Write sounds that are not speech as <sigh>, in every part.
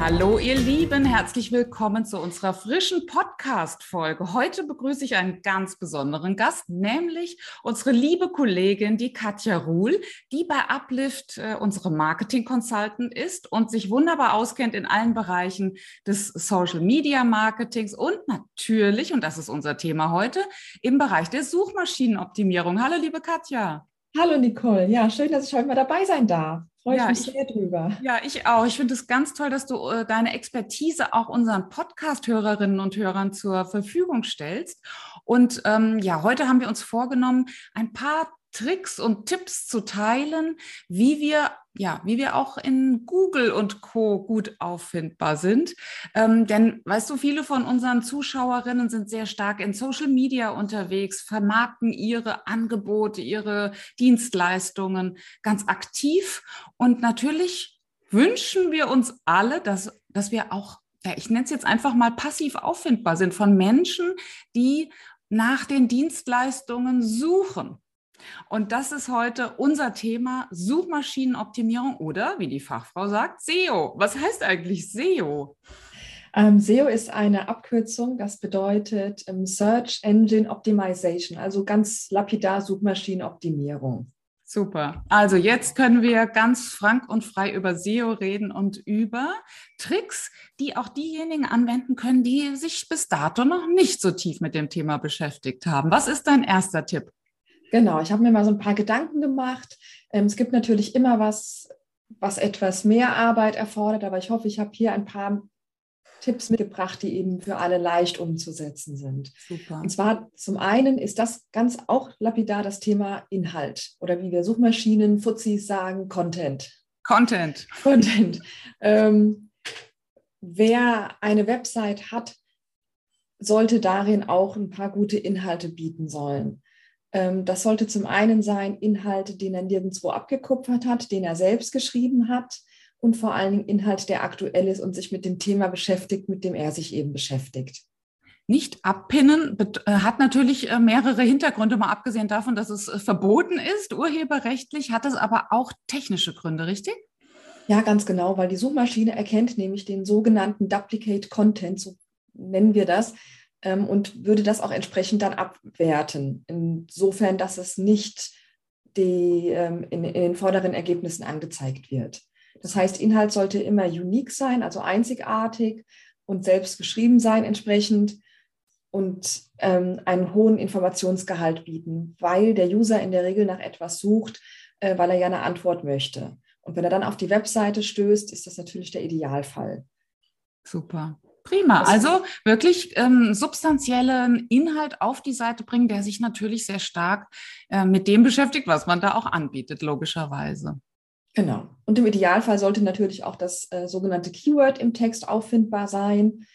Hallo ihr Lieben, herzlich willkommen zu unserer frischen Podcast-Folge. Heute begrüße ich einen ganz besonderen Gast, nämlich unsere liebe Kollegin, die Katja Ruhl, die bei Uplift äh, unsere Marketing-Consultant ist und sich wunderbar auskennt in allen Bereichen des Social-Media-Marketings und natürlich, und das ist unser Thema heute, im Bereich der Suchmaschinenoptimierung. Hallo liebe Katja. Hallo Nicole, ja, schön, dass ich heute mal dabei sein darf. Freue ja, ich mich sehr drüber. Ja, ich auch. Ich finde es ganz toll, dass du äh, deine Expertise auch unseren Podcast-Hörerinnen und Hörern zur Verfügung stellst. Und ähm, ja, heute haben wir uns vorgenommen, ein paar Tricks und Tipps zu teilen, wie wir ja, wie wir auch in Google und Co. gut auffindbar sind. Ähm, denn, weißt du, viele von unseren Zuschauerinnen sind sehr stark in Social Media unterwegs, vermarkten ihre Angebote, ihre Dienstleistungen ganz aktiv. Und natürlich wünschen wir uns alle, dass, dass wir auch, ja, ich nenne es jetzt einfach mal passiv auffindbar sind von Menschen, die nach den Dienstleistungen suchen. Und das ist heute unser Thema Suchmaschinenoptimierung oder, wie die Fachfrau sagt, SEO. Was heißt eigentlich SEO? Ähm, SEO ist eine Abkürzung, das bedeutet ähm, Search Engine Optimization, also ganz lapidar Suchmaschinenoptimierung. Super. Also jetzt können wir ganz frank und frei über SEO reden und über Tricks, die auch diejenigen anwenden können, die sich bis dato noch nicht so tief mit dem Thema beschäftigt haben. Was ist dein erster Tipp? Genau, ich habe mir mal so ein paar Gedanken gemacht. Ähm, es gibt natürlich immer was, was etwas mehr Arbeit erfordert, aber ich hoffe, ich habe hier ein paar Tipps mitgebracht, die eben für alle leicht umzusetzen sind. Super. Und zwar zum einen ist das ganz auch lapidar das Thema Inhalt oder wie wir Suchmaschinen, Fuzis sagen, Content. Content. Content. Ähm, wer eine Website hat, sollte darin auch ein paar gute Inhalte bieten sollen. Ähm, das sollte zum einen sein Inhalte, den er nirgendwo abgekupfert hat, den er selbst geschrieben hat und vor allen Dingen Inhalt, der aktuell ist und sich mit dem Thema beschäftigt, mit dem er sich eben beschäftigt. Nicht abpinnen äh, hat natürlich äh, mehrere Hintergründe, mal abgesehen davon, dass es äh, verboten ist, urheberrechtlich, hat es aber auch technische Gründe, richtig? Ja, ganz genau, weil die Suchmaschine erkennt nämlich den sogenannten Duplicate Content, so nennen wir das, ähm, und würde das auch entsprechend dann abwerten. Insofern, dass es nicht die, ähm, in, in den vorderen Ergebnissen angezeigt wird. Das heißt, Inhalt sollte immer unique sein, also einzigartig und selbst geschrieben sein entsprechend und ähm, einen hohen Informationsgehalt bieten, weil der User in der Regel nach etwas sucht, äh, weil er ja eine Antwort möchte. Und wenn er dann auf die Webseite stößt, ist das natürlich der Idealfall. Super. Prima. Also wirklich ähm, substanziellen Inhalt auf die Seite bringen, der sich natürlich sehr stark äh, mit dem beschäftigt, was man da auch anbietet, logischerweise. Genau. Und im Idealfall sollte natürlich auch das äh, sogenannte Keyword im Text auffindbar sein,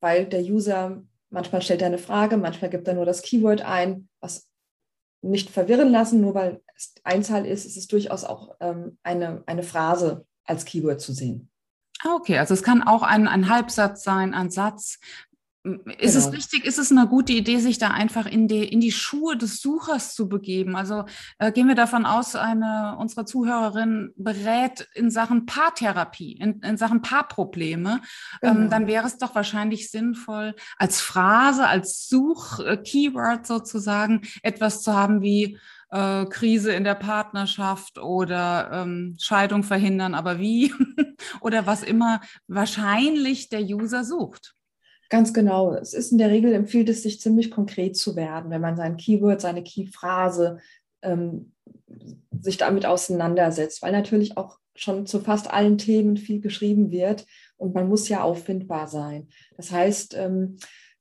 weil der User manchmal stellt er eine Frage, manchmal gibt er nur das Keyword ein, was nicht verwirren lassen, nur weil es Einzahl ist, ist es durchaus auch ähm, eine, eine Phrase als Keyword zu sehen. Ah, okay, also es kann auch ein, ein Halbsatz sein, ein Satz. Ist genau. es richtig, ist es eine gute Idee, sich da einfach in die, in die Schuhe des Suchers zu begeben? Also äh, gehen wir davon aus, eine unserer Zuhörerinnen berät in Sachen Paartherapie, in, in Sachen Paarprobleme, ähm, genau. ähm, dann wäre es doch wahrscheinlich sinnvoll, als Phrase, als Such-Keyword sozusagen etwas zu haben wie äh, Krise in der Partnerschaft oder ähm, Scheidung verhindern, aber wie <laughs> oder was immer wahrscheinlich der User sucht. Ganz genau. Es ist in der Regel empfiehlt es sich ziemlich konkret zu werden, wenn man sein Keyword, seine Keyphrase ähm, sich damit auseinandersetzt, weil natürlich auch schon zu fast allen Themen viel geschrieben wird und man muss ja auffindbar sein. Das heißt, ähm,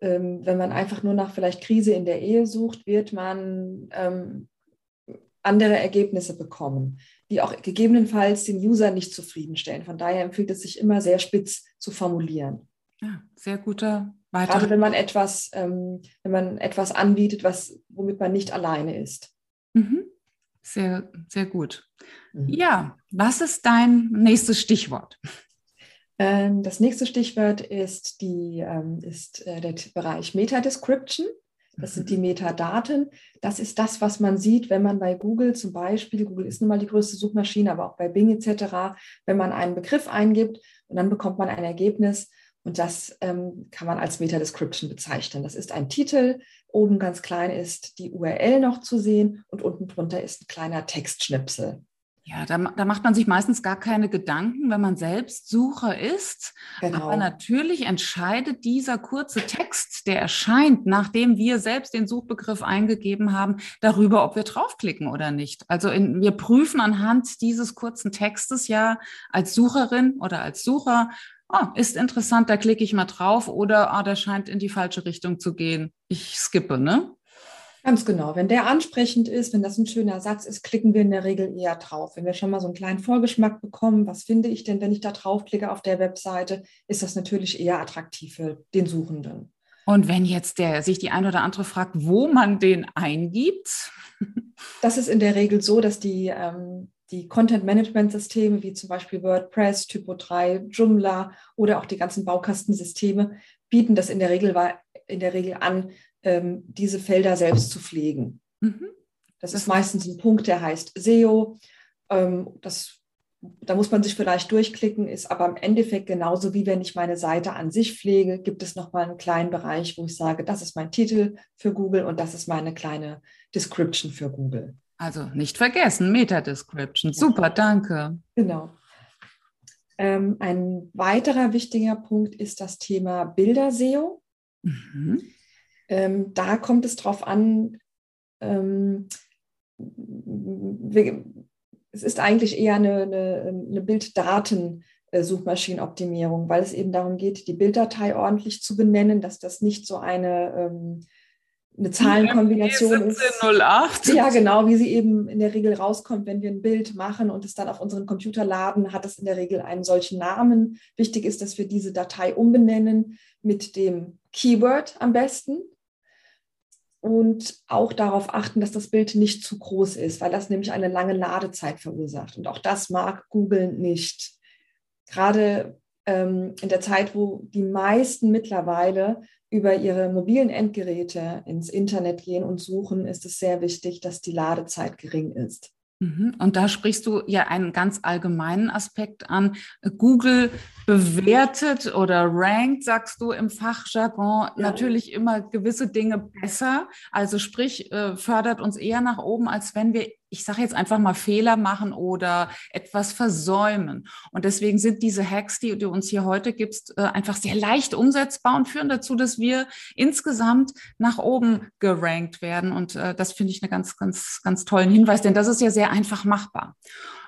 ähm, wenn man einfach nur nach vielleicht Krise in der Ehe sucht, wird man ähm, andere Ergebnisse bekommen, die auch gegebenenfalls den User nicht zufriedenstellen. Von daher empfiehlt es sich immer sehr spitz zu formulieren. Ja, sehr guter weiter. Gerade wenn man etwas, ähm, wenn man etwas anbietet, was, womit man nicht alleine ist. Mhm. Sehr, sehr gut. Mhm. Ja, was ist dein nächstes Stichwort? Ähm, das nächste Stichwort ist, die, ähm, ist äh, der Bereich Meta-Description. Das sind die mhm. Metadaten. Das ist das, was man sieht, wenn man bei Google zum Beispiel, Google ist nun mal die größte Suchmaschine, aber auch bei Bing etc., wenn man einen Begriff eingibt und dann bekommt man ein Ergebnis und das ähm, kann man als Meta-Description bezeichnen. Das ist ein Titel, oben ganz klein ist die URL noch zu sehen und unten drunter ist ein kleiner Textschnipsel. Ja, da, da, macht man sich meistens gar keine Gedanken, wenn man selbst Sucher ist. Genau. Aber natürlich entscheidet dieser kurze Text, der erscheint, nachdem wir selbst den Suchbegriff eingegeben haben, darüber, ob wir draufklicken oder nicht. Also in, wir prüfen anhand dieses kurzen Textes ja als Sucherin oder als Sucher, oh, ist interessant, da klicke ich mal drauf oder oh, der scheint in die falsche Richtung zu gehen. Ich skippe, ne? Ganz genau. Wenn der ansprechend ist, wenn das ein schöner Satz ist, klicken wir in der Regel eher drauf. Wenn wir schon mal so einen kleinen Vorgeschmack bekommen, was finde ich denn, wenn ich da draufklicke auf der Webseite, ist das natürlich eher attraktiv für den Suchenden. Und wenn jetzt der sich die ein oder andere fragt, wo man den eingibt? Das ist in der Regel so, dass die, ähm, die Content-Management-Systeme wie zum Beispiel WordPress, Typo 3, Joomla oder auch die ganzen Baukastensysteme bieten das in der Regel, in der Regel an, ähm, diese Felder selbst zu pflegen. Mhm. Das ist meistens ein Punkt, der heißt SEO. Ähm, das, da muss man sich vielleicht durchklicken, ist aber im Endeffekt genauso wie wenn ich meine Seite an sich pflege, gibt es nochmal einen kleinen Bereich, wo ich sage, das ist mein Titel für Google und das ist meine kleine Description für Google. Also nicht vergessen, Meta-Description. Super, danke. Genau. Ähm, ein weiterer wichtiger Punkt ist das Thema Bilder-SEO. Mhm. Ähm, da kommt es darauf an, ähm, es ist eigentlich eher eine, eine, eine Bilddaten-Suchmaschinenoptimierung, weil es eben darum geht, die Bilddatei ordentlich zu benennen, dass das nicht so eine, ähm, eine Zahlenkombination ist. 1708. Ja, genau, wie sie eben in der Regel rauskommt, wenn wir ein Bild machen und es dann auf unseren Computer laden, hat es in der Regel einen solchen Namen. Wichtig ist, dass wir diese Datei umbenennen mit dem Keyword am besten und auch darauf achten, dass das Bild nicht zu groß ist, weil das nämlich eine lange Ladezeit verursacht. Und auch das mag Google nicht. Gerade ähm, in der Zeit, wo die meisten mittlerweile über ihre mobilen Endgeräte ins Internet gehen und suchen, ist es sehr wichtig, dass die Ladezeit gering ist. Mhm. Und da sprichst du ja einen ganz allgemeinen Aspekt an. Google bewertet oder rankt, sagst du im Fachjargon, ja. natürlich immer gewisse Dinge besser. Also sprich, äh, fördert uns eher nach oben, als wenn wir ich sage jetzt einfach mal Fehler machen oder etwas versäumen. Und deswegen sind diese Hacks, die du uns hier heute gibst, äh, einfach sehr leicht umsetzbar und führen dazu, dass wir insgesamt nach oben gerankt werden. Und äh, das finde ich einen ganz, ganz, ganz tollen Hinweis, denn das ist ja sehr einfach machbar.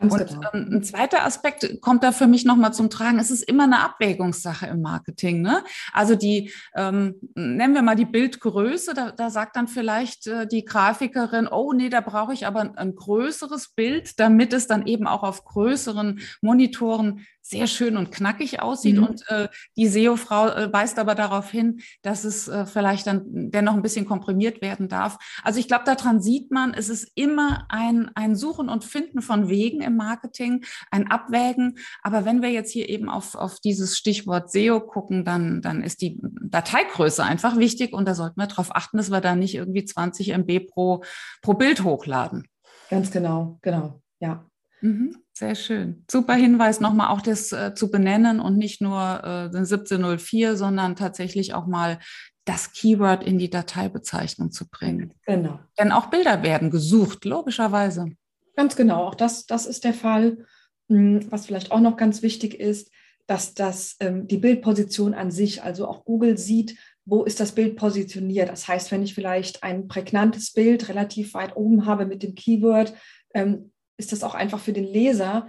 Ganz und genau. ähm, ein zweiter Aspekt kommt da für mich nochmal zum Tragen. Es ist immer eine Abwägungssache im Marketing. Ne? Also die, ähm, nennen wir mal die Bildgröße, da, da sagt dann vielleicht äh, die Grafikerin, oh nee, da brauche ich aber ein, ein größeres Bild, damit es dann eben auch auf größeren Monitoren sehr schön und knackig aussieht. Mhm. Und äh, die SEO-Frau äh, weist aber darauf hin, dass es äh, vielleicht dann dennoch ein bisschen komprimiert werden darf. Also ich glaube, daran sieht man, es ist immer ein, ein Suchen und Finden von Wegen im Marketing, ein Abwägen. Aber wenn wir jetzt hier eben auf, auf dieses Stichwort SEO gucken, dann, dann ist die Dateigröße einfach wichtig und da sollten wir darauf achten, dass wir da nicht irgendwie 20 MB pro, pro Bild hochladen. Ganz genau, genau, ja. Mhm, sehr schön. Super Hinweis, nochmal auch das äh, zu benennen und nicht nur äh, den 1704, sondern tatsächlich auch mal das Keyword in die Dateibezeichnung zu bringen. Genau. Denn auch Bilder werden gesucht, logischerweise. Ganz genau, auch das, das ist der Fall. Hm, was vielleicht auch noch ganz wichtig ist, dass das ähm, die Bildposition an sich, also auch Google sieht, wo ist das Bild positioniert. Das heißt, wenn ich vielleicht ein prägnantes Bild relativ weit oben habe mit dem Keyword, ähm, ist das auch einfach für den Leser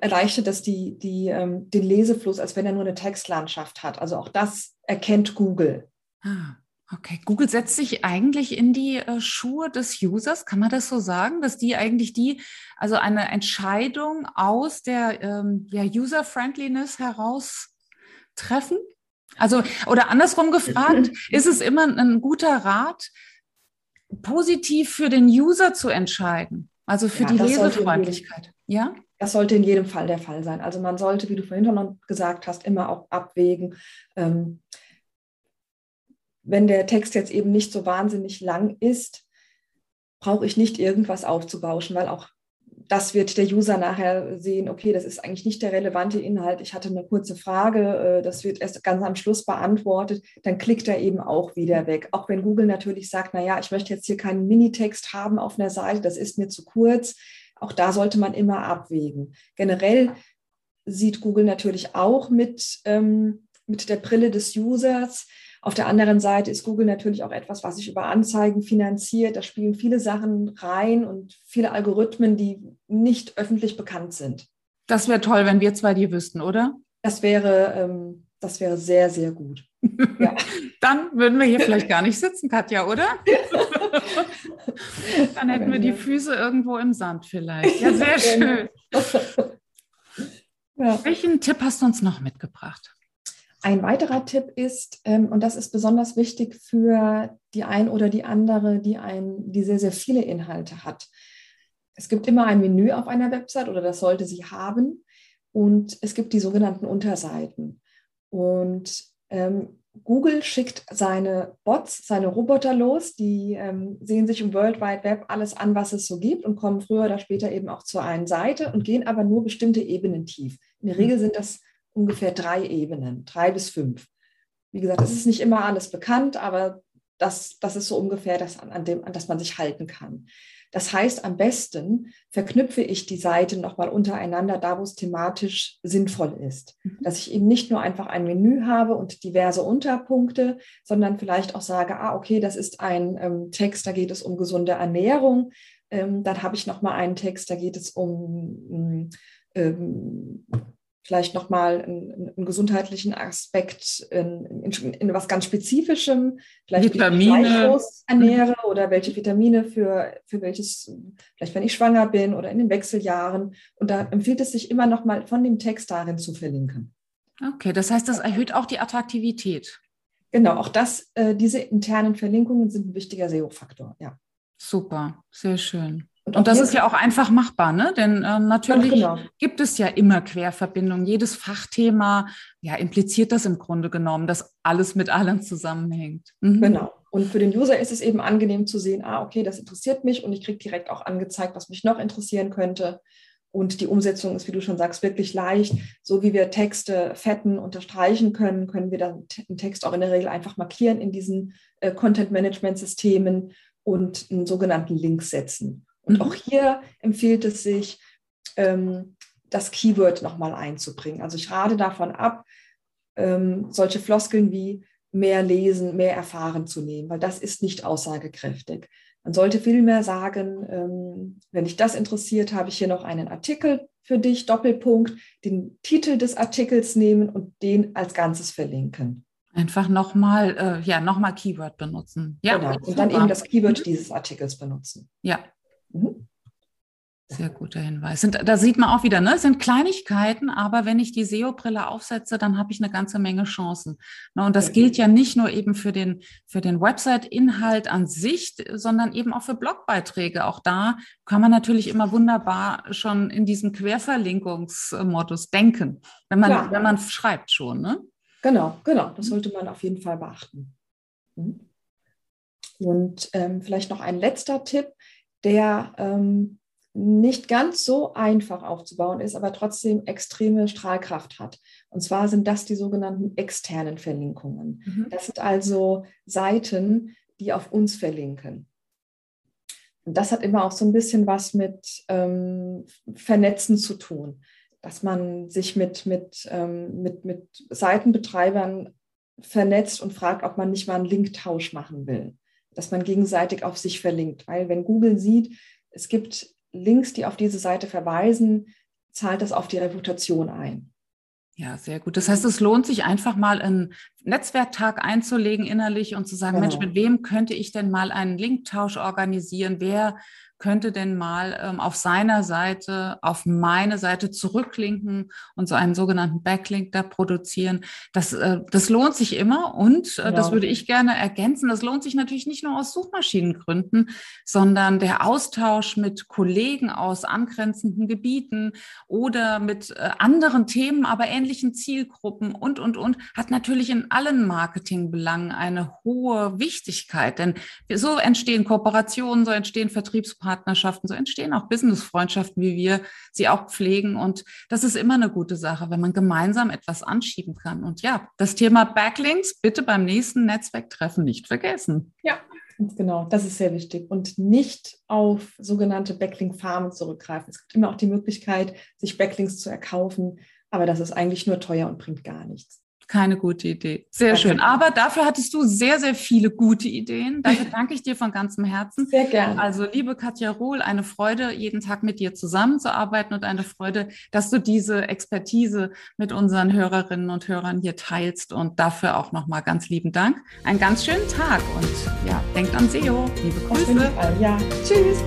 erleichtert das die, die, ähm, den Lesefluss, als wenn er nur eine Textlandschaft hat. Also auch das erkennt Google. Ah, okay. Google setzt sich eigentlich in die äh, Schuhe des Users, kann man das so sagen, dass die eigentlich die, also eine Entscheidung aus der ähm, ja, User-Friendliness heraus treffen? Also, oder andersrum gefragt, <laughs> ist es immer ein guter Rat, positiv für den User zu entscheiden? Also für ja, die Lesefreundlichkeit. Ja? Das sollte in jedem Fall der Fall sein. Also man sollte, wie du vorhin schon gesagt hast, immer auch abwägen. Ähm, wenn der Text jetzt eben nicht so wahnsinnig lang ist, brauche ich nicht irgendwas aufzubauschen, weil auch das wird der User nachher sehen, okay, das ist eigentlich nicht der relevante Inhalt. Ich hatte eine kurze Frage, äh, das wird erst ganz am Schluss beantwortet, dann klickt er eben auch wieder weg. Auch wenn Google natürlich sagt, naja, ich möchte jetzt hier keinen Minitext haben auf einer Seite, das ist mir zu kurz. Auch da sollte man immer abwägen. Generell sieht Google natürlich auch mit, ähm, mit der Brille des Users, auf der anderen Seite ist Google natürlich auch etwas, was sich über Anzeigen finanziert. Da spielen viele Sachen rein und viele Algorithmen, die nicht öffentlich bekannt sind. Das wäre toll, wenn wir zwei die wüssten, oder? Das wäre, ähm, das wäre sehr, sehr gut. Ja. <laughs> Dann würden wir hier vielleicht gar nicht sitzen, Katja, oder? <laughs> Dann hätten wir die Füße irgendwo im Sand vielleicht. Ja, sehr <laughs> schön. Ja. Welchen Tipp hast du uns noch mitgebracht? Ein weiterer Tipp ist, ähm, und das ist besonders wichtig für die ein oder die andere, die, ein, die sehr, sehr viele Inhalte hat. Es gibt immer ein Menü auf einer Website oder das sollte sie haben. Und es gibt die sogenannten Unterseiten. Und ähm, Google schickt seine Bots, seine Roboter los, die ähm, sehen sich im World Wide Web alles an, was es so gibt und kommen früher oder später eben auch zur einen Seite und gehen aber nur bestimmte Ebenen tief. In der Regel sind das ungefähr drei Ebenen, drei bis fünf. Wie gesagt, es ist nicht immer alles bekannt, aber das, das ist so ungefähr das, an, dem, an das man sich halten kann. Das heißt, am besten verknüpfe ich die Seiten nochmal untereinander, da wo es thematisch sinnvoll ist. Mhm. Dass ich eben nicht nur einfach ein Menü habe und diverse Unterpunkte, sondern vielleicht auch sage, ah, okay, das ist ein ähm, Text, da geht es um gesunde Ernährung. Ähm, dann habe ich nochmal einen Text, da geht es um ähm, vielleicht nochmal einen, einen gesundheitlichen Aspekt in, in, in, was ganz Spezifischem, vielleicht Vitamine ernähre oder welche Vitamine für, für welches, vielleicht wenn ich schwanger bin oder in den Wechseljahren. Und da empfiehlt es sich immer nochmal von dem Text darin zu verlinken. Okay, das heißt, das erhöht auch die Attraktivität. Genau, auch das, äh, diese internen Verlinkungen sind ein wichtiger SEO-Faktor, ja. Super, sehr schön. Und, das ist ja auch einfach machbar, ne? Denn äh, natürlich genau. gibt es ja immer Querverbindungen. Jedes Fachthema ja, impliziert das im Grunde genommen, dass alles mit allem zusammenhängt. Mhm. Genau. Und für den User ist es eben angenehm zu sehen, ah, okay, das interessiert mich und ich kriege direkt auch angezeigt, was mich noch interessieren könnte. Und die Umsetzung ist, wie du schon sagst, wirklich leicht. So wie wir Texte fetten, unterstreichen können, können wir dann einen Text auch in der Regel einfach markieren in diesen äh, Content-Management-Systemen und einen sogenannten Link setzen. Und mhm. auch hier empfiehlt es sich, ähm, das Keyword nochmal einzubringen. Also ich rate davon ab, ähm, solche Floskeln wie mehr lesen, mehr erfahren zu nehmen, weil das ist nicht aussagekräftig. Man sollte vielmehr sagen, ähm, wenn dich das interessiert, habe ich hier noch einen Artikel für dich, Doppelpunkt, den Titel des Artikels nehmen und den als Ganzes verlinken. Einfach nochmal, äh, ja, nochmal Keyword benutzen. Ja, genau. Und dann eben das Keyword dieses Artikels benutzen. Ja, Mhm. Sehr guter Hinweis. Sind, da sieht man auch wieder, ne, sind Kleinigkeiten, aber wenn ich die SEO-Brille aufsetze, dann habe ich eine ganze Menge Chancen. Ne, und das gilt ja nicht nur eben für den, für den Website-Inhalt an sich, sondern eben auch für Blogbeiträge. Auch da kann man natürlich immer wunderbar schon in diesem Querverlinkungsmodus denken, wenn man, wenn man schreibt schon. Ne? Genau, genau. Das sollte man auf jeden Fall beachten. Mhm. Und ähm, vielleicht noch ein letzter Tipp der ähm, nicht ganz so einfach aufzubauen ist, aber trotzdem extreme Strahlkraft hat. Und zwar sind das die sogenannten externen Verlinkungen. Mhm. Das sind also Seiten, die auf uns verlinken. Und das hat immer auch so ein bisschen was mit ähm, Vernetzen zu tun, dass man sich mit, mit, ähm, mit, mit Seitenbetreibern vernetzt und fragt, ob man nicht mal einen Linktausch machen will dass man gegenseitig auf sich verlinkt. Weil wenn Google sieht, es gibt Links, die auf diese Seite verweisen, zahlt das auf die Reputation ein. Ja, sehr gut. Das heißt, es lohnt sich einfach mal einen Netzwerktag einzulegen innerlich und zu sagen, genau. Mensch, mit wem könnte ich denn mal einen Linktausch organisieren? Wer könnte denn mal ähm, auf seiner Seite, auf meine Seite zurücklinken und so einen sogenannten Backlink da produzieren. Das, äh, das lohnt sich immer und äh, ja. das würde ich gerne ergänzen. Das lohnt sich natürlich nicht nur aus Suchmaschinengründen, sondern der Austausch mit Kollegen aus angrenzenden Gebieten oder mit äh, anderen Themen, aber ähnlichen Zielgruppen und, und, und, hat natürlich in allen Marketingbelangen eine hohe Wichtigkeit. Denn so entstehen Kooperationen, so entstehen Vertriebspartnerschaften, so entstehen auch Businessfreundschaften, wie wir sie auch pflegen. Und das ist immer eine gute Sache, wenn man gemeinsam etwas anschieben kann. Und ja, das Thema Backlinks bitte beim nächsten Netzwerktreffen nicht vergessen. Ja, genau. Das ist sehr wichtig. Und nicht auf sogenannte Backlink-Farmen zurückgreifen. Es gibt immer auch die Möglichkeit, sich Backlinks zu erkaufen. Aber das ist eigentlich nur teuer und bringt gar nichts. Keine gute Idee. Sehr schön. Aber dafür hattest du sehr, sehr viele gute Ideen. Dafür danke ich dir von ganzem Herzen. Sehr gerne. Also, liebe Katja Ruhl, eine Freude, jeden Tag mit dir zusammenzuarbeiten und eine Freude, dass du diese Expertise mit unseren Hörerinnen und Hörern hier teilst. Und dafür auch nochmal ganz lieben Dank. Einen ganz schönen Tag und ja, denkt an SEO. Liebe Grüße. Ja, tschüss.